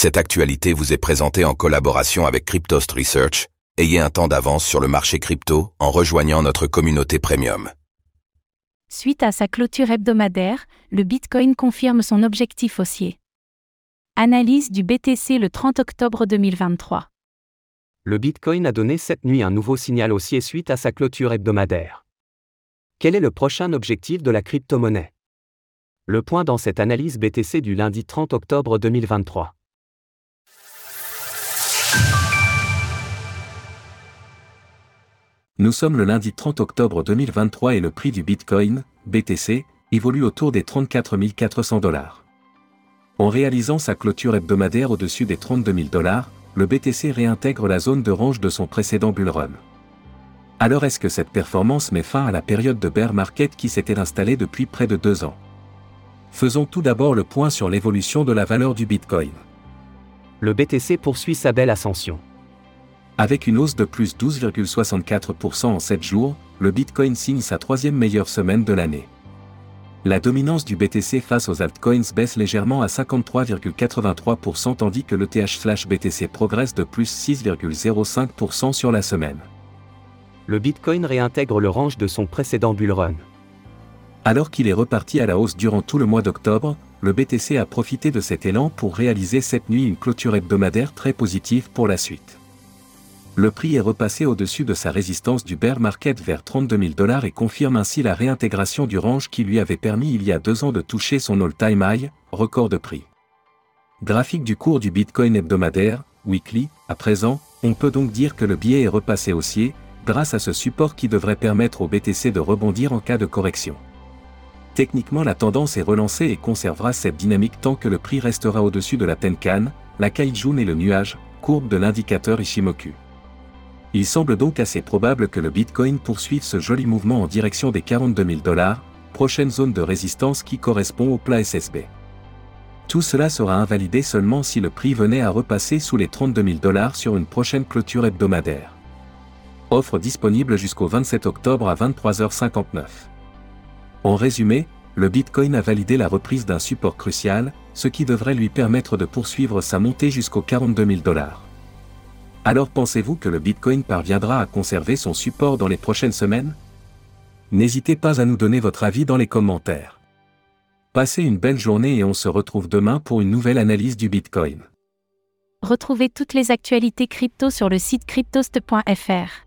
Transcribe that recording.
Cette actualité vous est présentée en collaboration avec Cryptost Research. Ayez un temps d'avance sur le marché crypto en rejoignant notre communauté premium. Suite à sa clôture hebdomadaire, le Bitcoin confirme son objectif haussier. Analyse du BTC le 30 octobre 2023. Le Bitcoin a donné cette nuit un nouveau signal haussier suite à sa clôture hebdomadaire. Quel est le prochain objectif de la crypto-monnaie? Le point dans cette analyse BTC du lundi 30 octobre 2023. Nous sommes le lundi 30 octobre 2023 et le prix du Bitcoin, BTC, évolue autour des 34 400 dollars. En réalisant sa clôture hebdomadaire au-dessus des 32 000 dollars, le BTC réintègre la zone de range de son précédent bull run. Alors est-ce que cette performance met fin à la période de bear market qui s'était installée depuis près de deux ans? Faisons tout d'abord le point sur l'évolution de la valeur du Bitcoin. Le BTC poursuit sa belle ascension. Avec une hausse de plus 12,64% en 7 jours, le Bitcoin signe sa troisième meilleure semaine de l'année. La dominance du BTC face aux altcoins baisse légèrement à 53,83% tandis que l'ETH/BTC progresse de plus 6,05% sur la semaine. Le Bitcoin réintègre le range de son précédent bull run. Alors qu'il est reparti à la hausse durant tout le mois d'octobre, le BTC a profité de cet élan pour réaliser cette nuit une clôture hebdomadaire très positive pour la suite le prix est repassé au-dessus de sa résistance du bear market vers 32 000 dollars et confirme ainsi la réintégration du range qui lui avait permis il y a deux ans de toucher son all-time high, record de prix. Graphique du cours du Bitcoin hebdomadaire, weekly, à présent, on peut donc dire que le biais est repassé haussier, grâce à ce support qui devrait permettre au BTC de rebondir en cas de correction. Techniquement la tendance est relancée et conservera cette dynamique tant que le prix restera au-dessus de la Tenkan, la Kaijun et le nuage, courbe de l'indicateur Ishimoku. Il semble donc assez probable que le Bitcoin poursuive ce joli mouvement en direction des 42 000 dollars, prochaine zone de résistance qui correspond au plat SSB. Tout cela sera invalidé seulement si le prix venait à repasser sous les 32 000 dollars sur une prochaine clôture hebdomadaire. Offre disponible jusqu'au 27 octobre à 23h59. En résumé, le Bitcoin a validé la reprise d'un support crucial, ce qui devrait lui permettre de poursuivre sa montée jusqu'aux 42 000 dollars. Alors pensez-vous que le Bitcoin parviendra à conserver son support dans les prochaines semaines? N'hésitez pas à nous donner votre avis dans les commentaires. Passez une belle journée et on se retrouve demain pour une nouvelle analyse du Bitcoin. Retrouvez toutes les actualités crypto sur le site cryptost.fr.